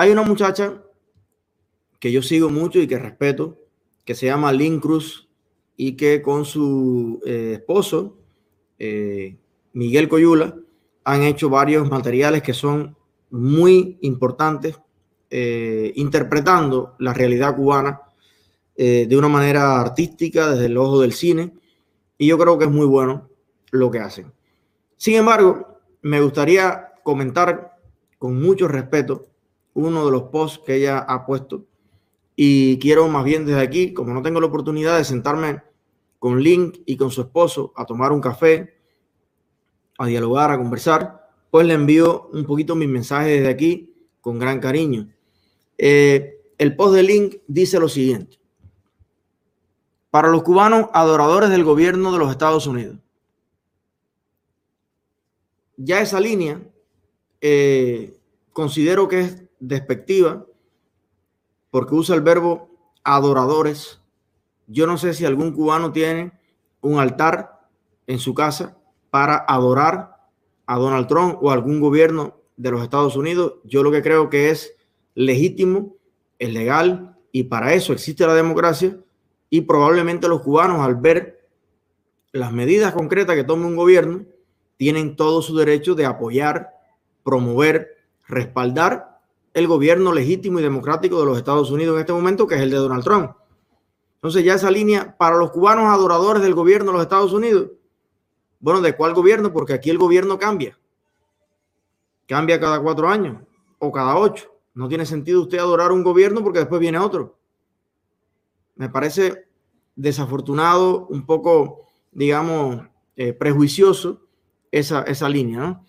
Hay una muchacha que yo sigo mucho y que respeto, que se llama Lynn Cruz y que con su eh, esposo, eh, Miguel Coyula, han hecho varios materiales que son muy importantes, eh, interpretando la realidad cubana de una manera artística, desde el ojo del cine, y yo creo que es muy bueno lo que hacen. Sin embargo, me gustaría comentar con mucho respeto uno de los posts que ella ha puesto y quiero más bien desde aquí, como no tengo la oportunidad de sentarme con Link y con su esposo a tomar un café, a dialogar, a conversar, pues le envío un poquito mis mensajes desde aquí con gran cariño. Eh, el post de Link dice lo siguiente. Para los cubanos adoradores del gobierno de los Estados Unidos, ya esa línea eh, considero que es despectiva porque usa el verbo adoradores. Yo no sé si algún cubano tiene un altar en su casa para adorar a Donald Trump o algún gobierno de los Estados Unidos. Yo lo que creo que es legítimo, es legal y para eso existe la democracia y probablemente los cubanos al ver las medidas concretas que tome un gobierno tienen todo su derecho de apoyar, promover, respaldar el gobierno legítimo y democrático de los Estados Unidos en este momento, que es el de Donald Trump. Entonces ya esa línea para los cubanos adoradores del gobierno de los Estados Unidos. Bueno, ¿de cuál gobierno? Porque aquí el gobierno cambia. Cambia cada cuatro años o cada ocho. No tiene sentido usted adorar un gobierno porque después viene otro. Me parece desafortunado, un poco, digamos, eh, prejuicioso esa, esa línea.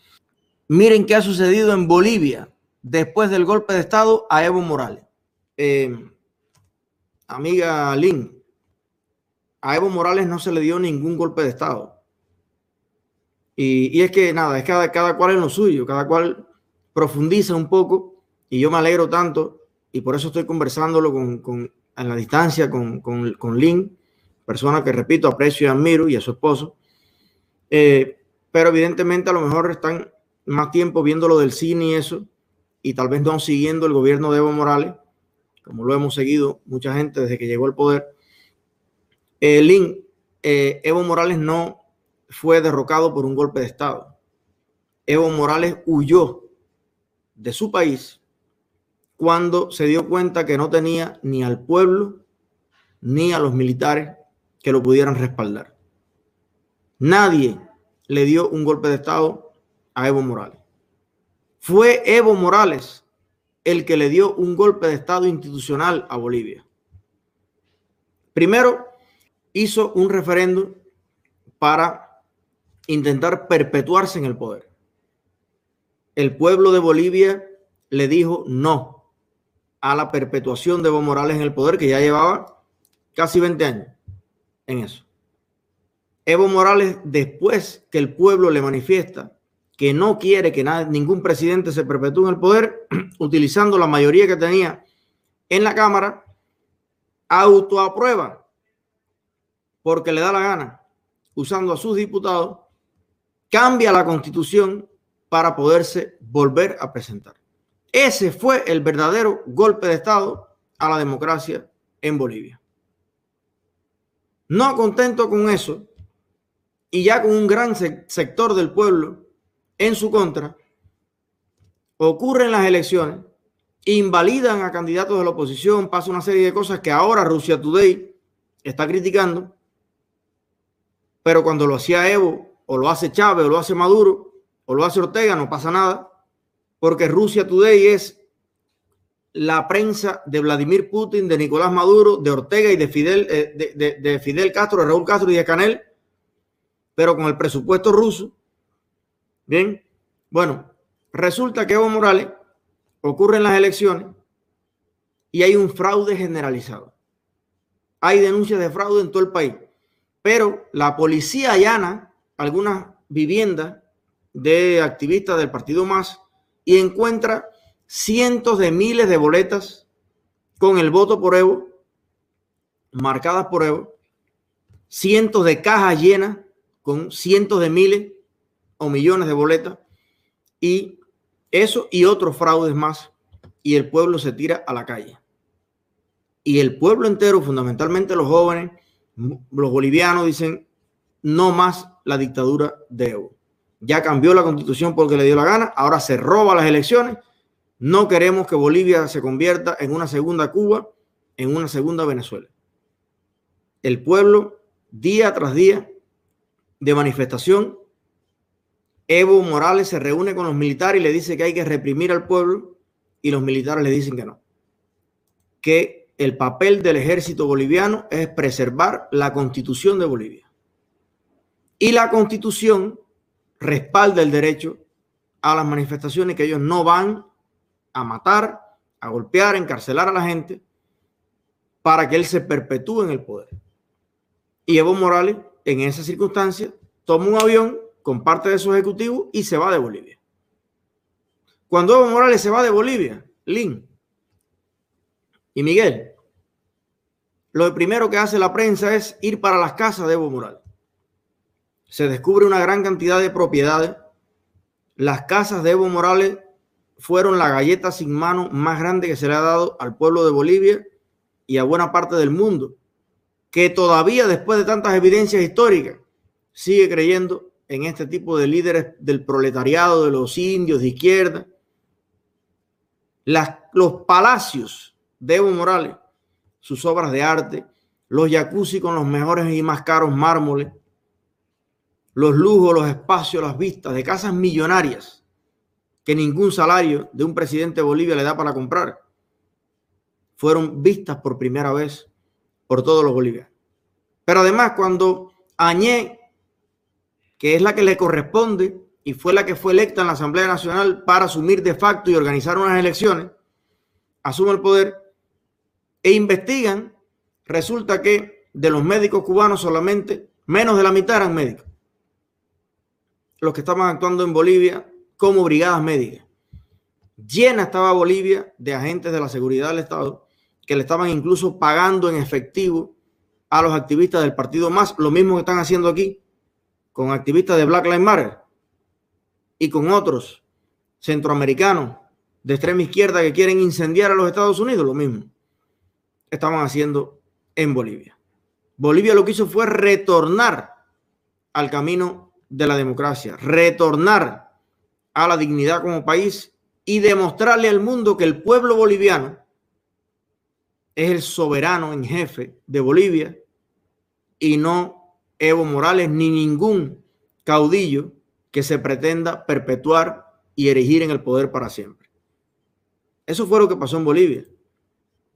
Miren qué ha sucedido en Bolivia después del golpe de Estado a Evo Morales. Eh, amiga Lynn, a Evo Morales no se le dio ningún golpe de Estado. Y, es que nada, es cada, cada cual en lo suyo, cada cual profundiza un poco y yo me alegro tanto y por eso estoy conversándolo con, con en la distancia con, con, con, Lynn, persona que repito, aprecio y admiro y a su esposo. Eh, pero evidentemente a lo mejor están más tiempo viendo lo del cine y eso y tal vez no siguiendo el gobierno de Evo Morales, como lo hemos seguido mucha gente desde que llegó al poder. Eh, Lin, eh, Evo Morales no fue derrocado por un golpe de Estado. Evo Morales huyó de su país cuando se dio cuenta que no tenía ni al pueblo ni a los militares que lo pudieran respaldar. Nadie le dio un golpe de Estado a Evo Morales. Fue Evo Morales el que le dio un golpe de Estado institucional a Bolivia. Primero, hizo un referéndum para intentar perpetuarse en el poder. El pueblo de Bolivia le dijo no a la perpetuación de Evo Morales en el poder, que ya llevaba casi 20 años en eso. Evo Morales, después que el pueblo le manifiesta que no quiere que ningún presidente se perpetúe en el poder, utilizando la mayoría que tenía en la Cámara, autoaprueba, porque le da la gana, usando a sus diputados, cambia la constitución para poderse volver a presentar. Ese fue el verdadero golpe de Estado a la democracia en Bolivia. No contento con eso, y ya con un gran sector del pueblo en su contra, ocurren las elecciones, invalidan a candidatos de la oposición, pasa una serie de cosas que ahora Rusia Today está criticando, pero cuando lo hacía Evo, o lo hace Chávez, o lo hace Maduro, o lo hace Ortega, no pasa nada, porque Rusia Today es la prensa de Vladimir Putin, de Nicolás Maduro, de Ortega y de Fidel, eh, de, de Fidel Castro, de Raúl Castro y de Canel, pero con el presupuesto ruso Bien, bueno, resulta que Evo Morales ocurren las elecciones y hay un fraude generalizado. Hay denuncias de fraude en todo el país, pero la policía allana algunas viviendas de activistas del partido más y encuentra cientos de miles de boletas con el voto por Evo, marcadas por Evo, cientos de cajas llenas con cientos de miles o millones de boletas y eso y otros fraudes más y el pueblo se tira a la calle. Y el pueblo entero, fundamentalmente los jóvenes, los bolivianos, dicen, no más la dictadura de Evo. Ya cambió la constitución porque le dio la gana, ahora se roba las elecciones. No queremos que Bolivia se convierta en una segunda Cuba, en una segunda Venezuela. El pueblo, día tras día de manifestación, Evo Morales se reúne con los militares y le dice que hay que reprimir al pueblo y los militares le dicen que no. Que el papel del ejército boliviano es preservar la constitución de Bolivia. Y la constitución respalda el derecho a las manifestaciones que ellos no van a matar, a golpear, a encarcelar a la gente para que él se perpetúe en el poder. Y Evo Morales, en esa circunstancia, toma un avión con parte de su ejecutivo y se va de Bolivia. Cuando Evo Morales se va de Bolivia, Lin y Miguel, lo primero que hace la prensa es ir para las casas de Evo Morales se descubre una gran cantidad de propiedades. Las casas de Evo Morales fueron la galleta sin mano más grande que se le ha dado al pueblo de Bolivia y a buena parte del mundo, que todavía después de tantas evidencias históricas sigue creyendo en este tipo de líderes del proletariado, de los indios de izquierda. Los palacios de Evo Morales, sus obras de arte, los jacuzzi con los mejores y más caros mármoles, los lujos, los espacios, las vistas de casas millonarias que ningún salario de un presidente de Bolivia le da para comprar, fueron vistas por primera vez por todos los bolivianos. Pero además, cuando Añé, que es la que le corresponde y fue la que fue electa en la Asamblea Nacional para asumir de facto y organizar unas elecciones, asume el poder e investigan, resulta que de los médicos cubanos solamente menos de la mitad eran médicos los que estaban actuando en Bolivia como brigadas médicas. Llena estaba Bolivia de agentes de la seguridad del Estado que le estaban incluso pagando en efectivo a los activistas del partido más, lo mismo que están haciendo aquí con activistas de Black Lives Matter y con otros centroamericanos de extrema izquierda que quieren incendiar a los Estados Unidos, lo mismo estaban haciendo en Bolivia. Bolivia lo que hizo fue retornar al camino de la democracia, retornar a la dignidad como país y demostrarle al mundo que el pueblo boliviano es el soberano en jefe de Bolivia y no Evo Morales ni ningún caudillo que se pretenda perpetuar y erigir en el poder para siempre. Eso fue lo que pasó en Bolivia.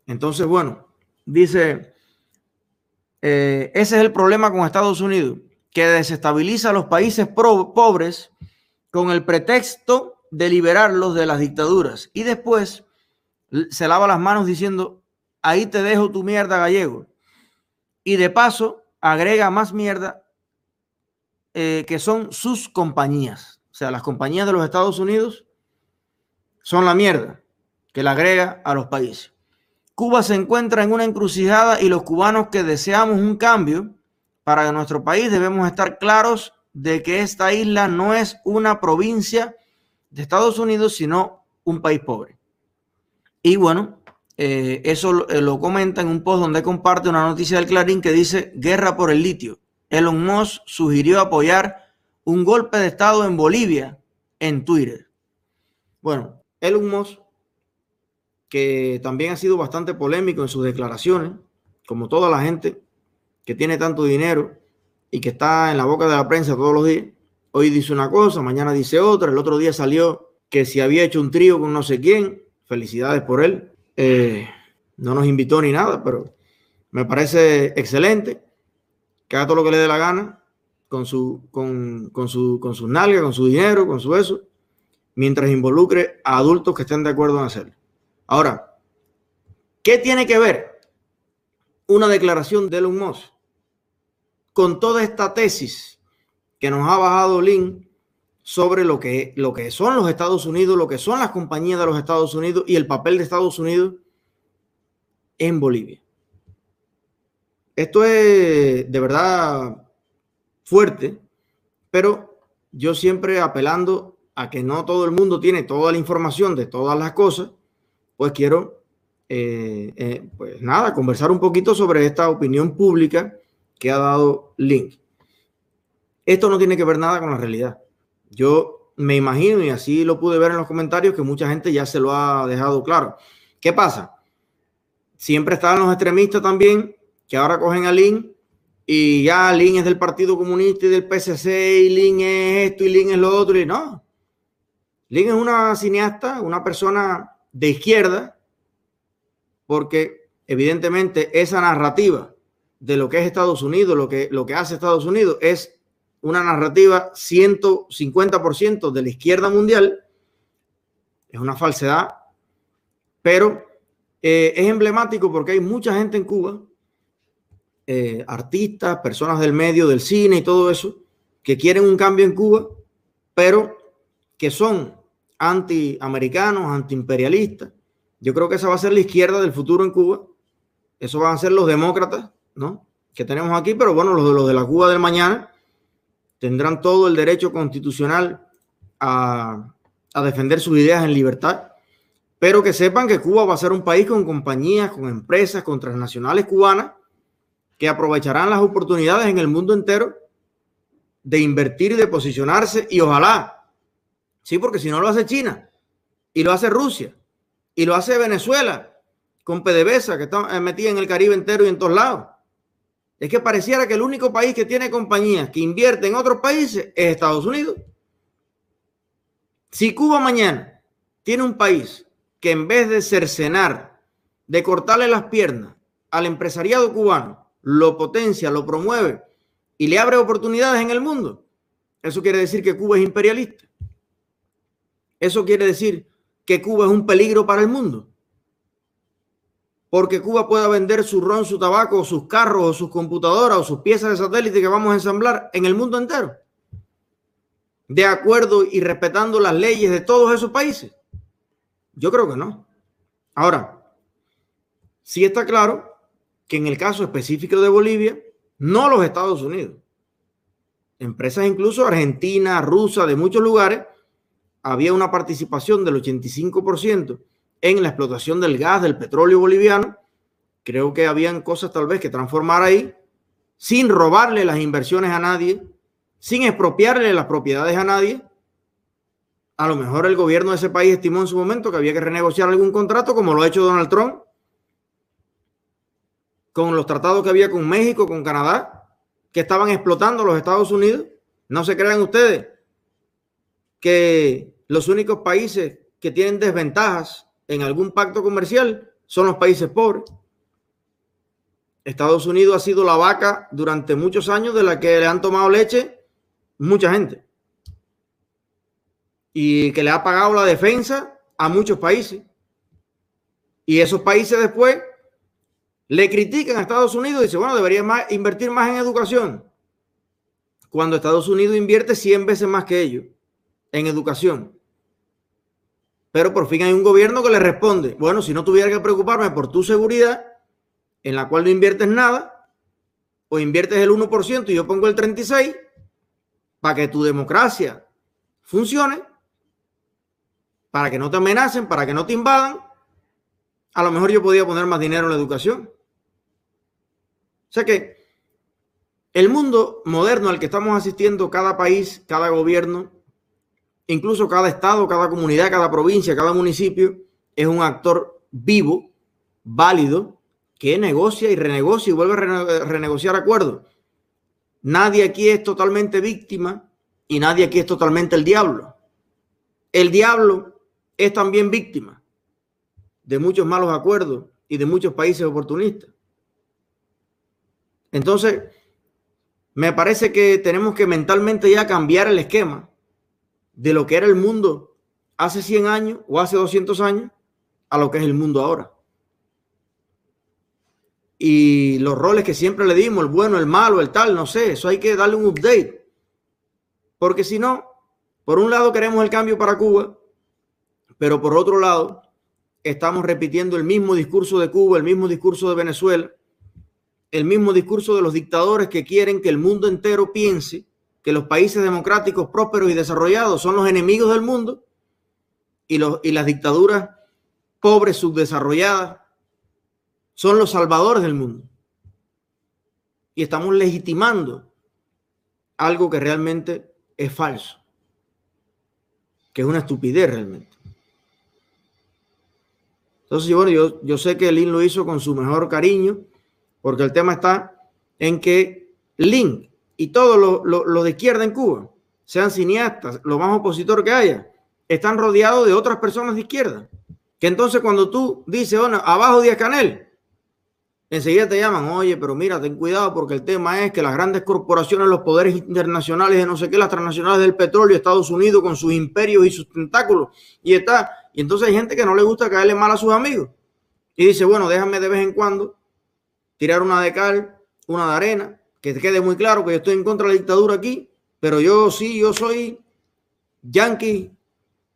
Entonces, bueno, dice, eh, ese es el problema con Estados Unidos que desestabiliza a los países pobres con el pretexto de liberarlos de las dictaduras y después se lava las manos diciendo, ahí te dejo tu mierda gallego. Y de paso agrega más mierda eh, que son sus compañías. O sea, las compañías de los Estados Unidos son la mierda que le agrega a los países. Cuba se encuentra en una encrucijada y los cubanos que deseamos un cambio para nuestro país debemos estar claros de que esta isla no es una provincia de Estados Unidos, sino un país pobre. Y bueno, eh, eso eh, lo, comenta en un post donde comparte una noticia del Clarín que dice guerra por el litio. Elon Musk sugirió apoyar un golpe de Estado en Bolivia en Twitter. Bueno, Elon Musk, que también ha sido bastante polémico en sus declaraciones, como toda la gente, que tiene tanto dinero y que está en la boca de la prensa todos los días, hoy dice una cosa, mañana dice otra, el otro día salió que si había hecho un trío con no sé quién, felicidades por él, eh, no nos invitó ni nada, pero me parece excelente que haga todo lo que le dé la gana con su, con, con su, con sus nalgas, con su dinero, con su eso, mientras involucre a adultos que estén de acuerdo en hacerlo. Ahora, ¿qué tiene que ver una declaración de Elon Musk con toda esta tesis que nos ha bajado Lin sobre lo que, lo que son los Estados Unidos, lo que son las compañías de los Estados Unidos y el papel de Estados Unidos en Bolivia. Esto es de verdad fuerte, pero yo siempre apelando a que no todo el mundo tiene toda la información de todas las cosas pues quiero, eh, eh, pues nada, conversar un poquito sobre esta opinión pública que ha dado Link. Esto no tiene que ver nada con la realidad. Yo me imagino, y así lo pude ver en los comentarios, que mucha gente ya se lo ha dejado claro. ¿Qué pasa? Siempre estaban los extremistas también, que ahora cogen a Link y ya Lin es del Partido Comunista y del PCC y Lin es esto y Lin es lo otro y no. Lin es una cineasta, una persona de izquierda, porque evidentemente esa narrativa de lo que es Estados Unidos, lo que, lo que hace Estados Unidos es una narrativa 150% de la izquierda mundial, es una falsedad, pero eh, es emblemático porque hay mucha gente en Cuba eh, artistas, personas del medio, del cine y todo eso, que quieren un cambio en Cuba, pero que son antiamericanos, antiimperialistas. Yo creo que esa va a ser la izquierda del futuro en Cuba. Eso van a ser los demócratas, ¿no? Que tenemos aquí, pero bueno, los de, los de la Cuba del mañana tendrán todo el derecho constitucional a, defender sus ideas en libertad, pero que sepan que Cuba va a ser un país con compañías, con empresas, con transnacionales cubanas que aprovecharán las oportunidades en el mundo entero de invertir y de posicionarse y ojalá, sí, porque si no lo hace China y lo hace Rusia y lo hace Venezuela con PDVSA que está metida en el Caribe entero y en todos lados. Es que pareciera que el único país que tiene compañías que invierte en otros países es Estados Unidos. Si Cuba mañana tiene un país que en vez de cercenar, de cortarle las piernas al empresariado cubano, lo potencia, lo promueve y le abre oportunidades en el mundo, eso quiere decir que Cuba es imperialista. Eso quiere decir que Cuba es un peligro para el mundo. Porque Cuba pueda vender su ron, su tabaco, sus carros, sus computadoras, o sus piezas de satélite que vamos a ensamblar en el mundo entero. De acuerdo y respetando las leyes de todos esos países. Yo creo que no. Ahora, sí está claro que en el caso específico de Bolivia, no los Estados Unidos. Empresas incluso argentinas, rusas, de muchos lugares, había una participación del 85% en la explotación del gas, del petróleo boliviano. Creo que habían cosas tal vez que transformar ahí, sin robarle las inversiones a nadie, sin expropiarle las propiedades a nadie. A lo mejor el gobierno de ese país estimó en su momento que había que renegociar algún contrato, como lo ha hecho Donald Trump, con los tratados que había con México, con Canadá, que estaban explotando los Estados Unidos. No se crean ustedes que los únicos países que tienen desventajas en algún pacto comercial son los países pobres. Estados Unidos ha sido la vaca durante muchos años de la que le han tomado leche mucha gente. Y que le ha pagado la defensa a muchos países. Y esos países después le critican a Estados Unidos y dice, bueno, debería invertir más en educación. Cuando Estados Unidos invierte 100 veces más que ellos en educación. Pero por fin hay un gobierno que le responde, bueno, si no tuviera que preocuparme por tu seguridad, en la cual no inviertes nada, o inviertes el 1% y yo pongo el 36%, para que tu democracia funcione, para que no te amenacen, para que no te invadan, a lo mejor yo podía poner más dinero en la educación. O sea que el mundo moderno al que estamos asistiendo, cada país, cada gobierno, incluso cada estado, cada comunidad, cada provincia, cada municipio, es un actor vivo, válido, que negocia y renegocia y vuelve a renegociar acuerdos. Nadie aquí es totalmente víctima y nadie aquí es totalmente el diablo. El diablo es también víctima de muchos malos acuerdos y de muchos países oportunistas. Entonces, me parece que tenemos que mentalmente ya cambiar el esquema de lo que era el mundo hace 100 años o hace 200 años a lo que es el mundo ahora. Y los roles que siempre le dimos, el bueno, el malo, el tal, no sé, eso hay que darle un update. Porque si no, por un lado queremos el cambio para Cuba, pero por otro lado estamos repitiendo el mismo discurso de Cuba, el mismo discurso de Venezuela, el mismo discurso de los dictadores que quieren que el mundo entero piense que los países democráticos prósperos y desarrollados son los enemigos del mundo y, los, y las dictaduras pobres, subdesarrolladas, son los salvadores del mundo. Y estamos legitimando algo que realmente es falso, que es una estupidez realmente. Entonces, bueno, yo, yo sé que Lin lo hizo con su mejor cariño, porque el tema está en que Lin y todo lo, de izquierda en Cuba, sean cineastas, lo más opositor que haya, están rodeados de otras personas de izquierda. Que entonces cuando tú dices, bueno, abajo Díaz Canel, enseguida te llaman, oye, pero mira, ten cuidado porque el tema es que las grandes corporaciones, los poderes internacionales de no sé qué, las transnacionales del petróleo, Estados Unidos con sus imperios y sus tentáculos, y está, y entonces hay gente que no le gusta caerle mal a sus amigos. Y dice, bueno, déjame de vez en cuando tirar una de cal, una de arena, que quede muy claro que yo estoy en contra de la dictadura aquí, pero yo sí, yo soy yankee,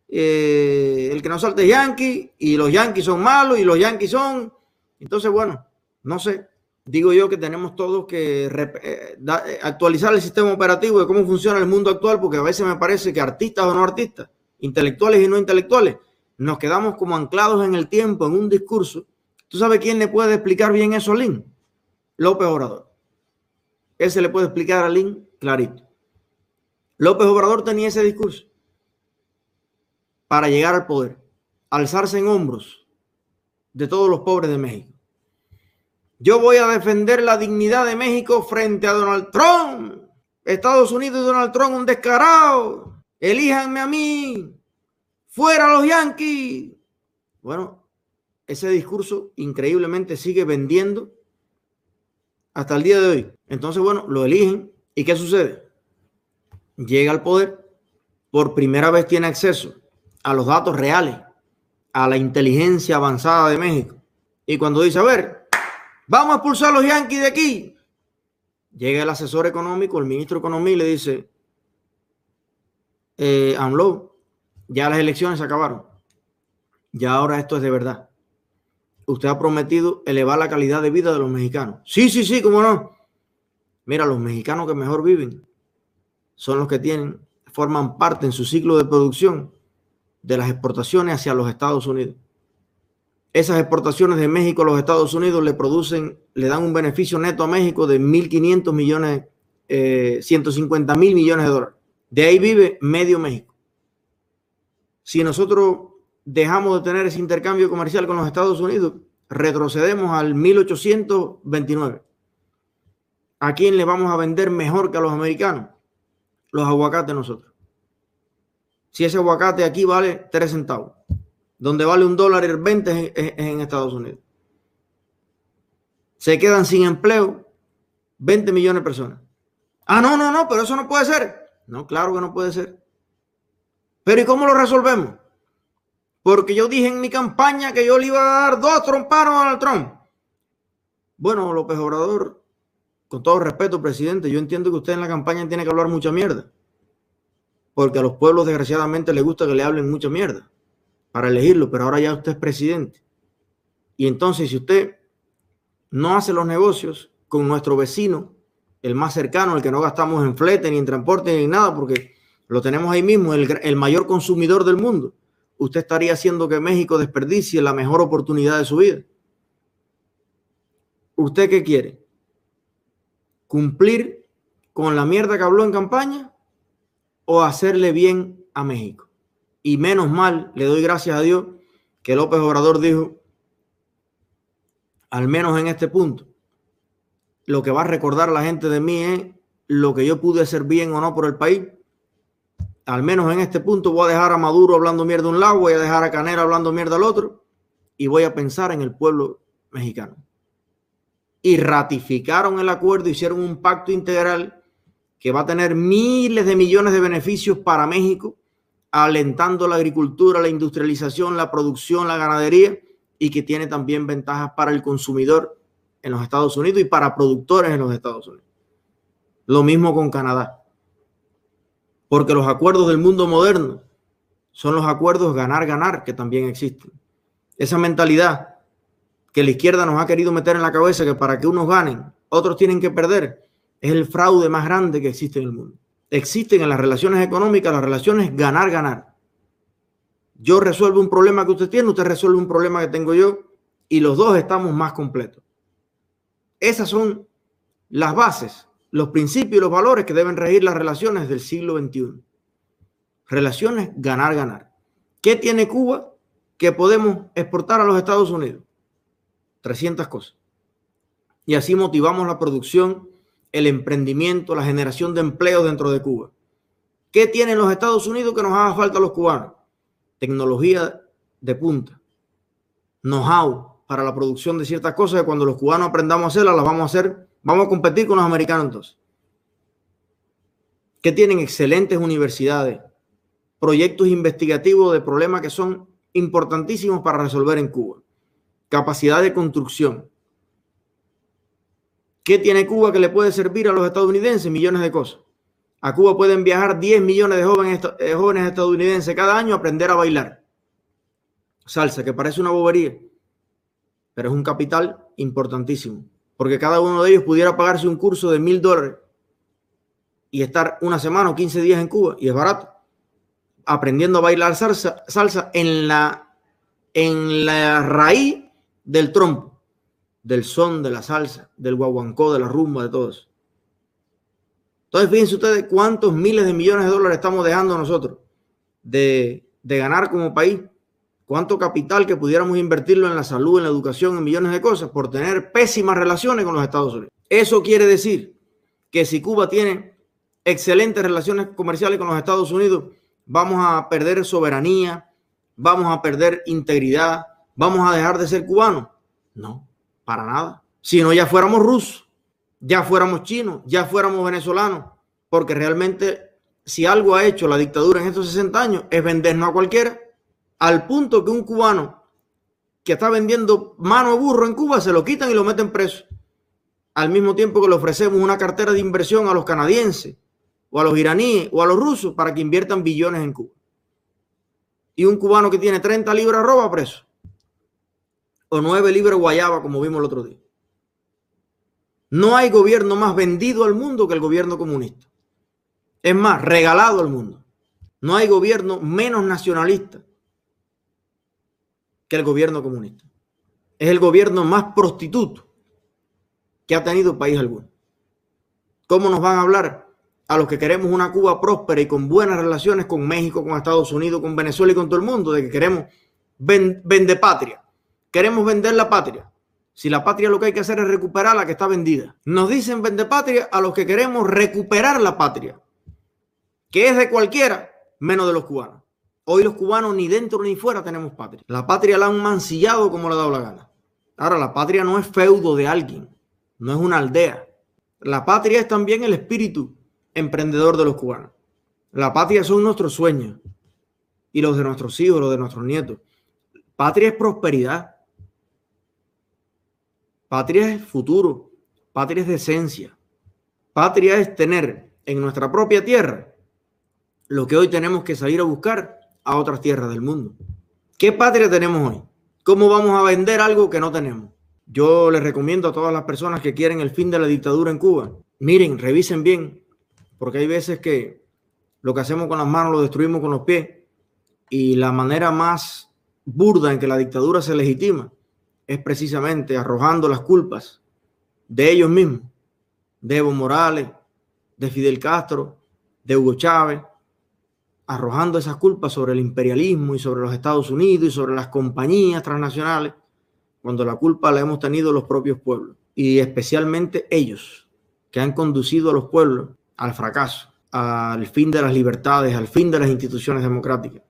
eh, el que no salte es yankee, y los yankees son malos, y los yankees son. Entonces, bueno, no sé. Digo yo que tenemos todos que eh, eh, actualizar el sistema operativo de cómo funciona el mundo actual, porque a veces me parece que artistas o no artistas, intelectuales y no intelectuales, nos quedamos como anclados en el tiempo, en un discurso. ¿Tú sabes quién le puede explicar bien eso Lin? López Obrador. Ese le puede explicar a Lin clarito. López Obrador tenía ese discurso para llegar al poder, alzarse en hombros de todos los pobres de México. Yo voy a defender la dignidad de México frente a Donald Trump. Estados Unidos y Donald Trump, un descarado. Elíjanme a mí. Fuera los Yankees. Bueno, ese discurso increíblemente sigue vendiendo hasta el día de hoy. Entonces, bueno, lo eligen. ¿Y qué sucede? Llega al poder, por primera vez tiene acceso a los datos reales, a la inteligencia avanzada de México. Y cuando dice, a ver, vamos a expulsar a los yanquis de aquí, llega el asesor económico, el ministro de Economía, y le dice, eh, AMLO, ya las elecciones se acabaron. Ya ahora esto es de verdad usted ha prometido elevar la calidad de vida de los mexicanos. Sí, sí, sí, cómo no. Mira, los mexicanos que mejor viven son los que tienen, forman parte en su ciclo de producción de las exportaciones hacia los Estados Unidos. Esas exportaciones de México a los Estados Unidos le producen, le dan un beneficio neto a México de 1.500 millones, eh, 150 mil millones de dólares. De ahí vive medio México. Si nosotros dejamos de tener ese intercambio comercial con los Estados Unidos, retrocedemos al 1829. ¿A quién le vamos a vender mejor que a los americanos? Los aguacates nosotros. Si ese aguacate aquí vale 3 centavos, donde vale un dólar y 20 es en Estados Unidos. Se quedan sin empleo 20 millones de personas. Ah, no, no, no, pero eso no puede ser. No, claro que no puede ser. Pero ¿y cómo lo resolvemos? Porque yo dije en mi campaña que yo le iba a dar dos tromparos a Donald Trump. Bueno, López Obrador, con todo respeto, presidente, yo entiendo que usted en la campaña tiene que hablar mucha mierda. Porque a los pueblos, desgraciadamente, les gusta que le hablen mucha mierda para elegirlo, pero ahora ya usted es presidente. Y entonces, si usted no hace los negocios con nuestro vecino, el más cercano, el que no gastamos en flete, ni en transporte, ni en nada, porque lo tenemos ahí mismo, el mayor consumidor del mundo usted estaría haciendo que México desperdicie la mejor oportunidad de su vida. ¿Usted qué quiere? ¿Cumplir con la mierda que habló en campaña o hacerle bien a México? Y menos mal, le doy gracias a Dios que López Obrador dijo, al menos en este punto, lo que va a recordar la gente de mí es lo que yo pude hacer bien o no por el país al menos en este punto voy a dejar a Maduro hablando mierda de un lado, voy a dejar a Canera hablando mierda al otro y voy a pensar en el pueblo mexicano. Y ratificaron el acuerdo, hicieron un pacto integral que va a tener miles de millones de beneficios para México, alentando la agricultura, la industrialización, la producción, la ganadería y que tiene también ventajas para el consumidor en los Estados Unidos y para productores en los Estados Unidos. Lo mismo con Canadá. Porque los acuerdos del mundo moderno son los acuerdos ganar-ganar que también existen. Esa mentalidad que la izquierda nos ha querido meter en la cabeza que para que unos ganen, otros tienen que perder, es el fraude más grande que existe en el mundo. Existen en las relaciones económicas las relaciones ganar-ganar. Yo resuelvo un problema que usted tiene, usted resuelve un problema que tengo yo y los dos estamos más completos. Esas son las bases, los principios y los valores que deben regir las relaciones del siglo XXI. Relaciones ganar-ganar. ¿Qué tiene Cuba que podemos exportar a los Estados Unidos? 300 cosas. Y así motivamos la producción, el emprendimiento, la generación de empleo dentro de Cuba. ¿Qué tienen los Estados Unidos que nos haga falta a los cubanos? Tecnología de punta, know-how para la producción de ciertas cosas que cuando los cubanos aprendamos a hacerlas, las vamos a hacer, vamos a competir con los americanos entonces. Que tienen excelentes universidades, proyectos investigativos de problemas que son importantísimos para resolver en Cuba, capacidad de construcción. ¿Qué tiene Cuba que le puede servir a los estadounidenses? Millones de cosas. A Cuba pueden viajar 10 millones de jóvenes, estadounidenses cada año a aprender a bailar. Salsa, que parece una bobería, pero es un capital importantísimo, porque cada uno de ellos pudiera pagarse un curso de mil dólares y estar una semana o 15 días en Cuba, y es barato, aprendiendo a bailar salsa, salsa en, la, en la raíz del trompo, del son, de la salsa, del guaguancó, de la rumba, de todo eso. Entonces, fíjense ustedes cuántos miles de millones de dólares estamos dejando nosotros de, de ganar como país. Cuánto capital que pudiéramos invertirlo en la salud, en la educación, en millones de cosas por tener pésimas relaciones con los Estados Unidos. Eso quiere decir que si Cuba tiene excelentes relaciones comerciales con los Estados Unidos, vamos a perder soberanía, vamos a perder integridad, vamos a dejar de ser cubanos. No, para nada. Si no, ya fuéramos rusos ya fuéramos chinos, ya fuéramos venezolanos, porque realmente si algo ha hecho la dictadura en estos 60 años es vendernos a cualquiera, al punto que un cubano que está vendiendo mano de burro en Cuba se lo quitan y lo meten preso, al mismo tiempo que le ofrecemos una cartera de inversión a los canadienses o a los iraníes o a los rusos para que inviertan billones en Cuba. Y un cubano que tiene 30 libras roba preso. O 9 libras guayaba, como vimos el otro día. No hay gobierno más vendido al mundo que el gobierno comunista. Es más, regalado al mundo. No hay gobierno menos nacionalista que el gobierno comunista. Es el gobierno más prostituto que ha tenido país alguno. ¿Cómo nos van a hablar a los que queremos una Cuba próspera y con buenas relaciones con México, con Estados Unidos, con Venezuela y con todo el mundo, de que queremos vender patria? Queremos vender la patria. Si la patria lo que hay que hacer es recuperar la que está vendida. Nos dicen vende patria a los que queremos recuperar la patria, que es de cualquiera, menos de los cubanos. Hoy los cubanos ni dentro ni fuera tenemos patria. La patria la han mancillado como le ha dado la gana. Ahora, la patria no es feudo de alguien, no es una aldea. La patria es también el espíritu emprendedor de los cubanos. La patria son nuestros sueños y los de nuestros hijos, los de nuestros nietos. Patria es prosperidad. Patria es futuro, patria es decencia. Patria es tener en nuestra propia tierra lo que hoy tenemos que salir a buscar a otras tierras del mundo. ¿Qué patria tenemos hoy? ¿Cómo vamos a vender algo que no tenemos? Yo les recomiendo a todas las personas que quieren el fin de la dictadura en Cuba, miren, revisen bien, porque hay veces que lo que hacemos con las manos lo destruimos con los pies y la manera más burda en que la dictadura se legitima es precisamente arrojando las culpas de ellos mismos, de Evo Morales, de Fidel Castro, de Hugo Chávez, arrojando esas culpas sobre el imperialismo y sobre los Estados Unidos y sobre las compañías transnacionales, cuando la culpa la hemos tenido los propios pueblos y especialmente ellos que han conducido a los pueblos al fracaso, al fin de las libertades, al fin de las instituciones democráticas.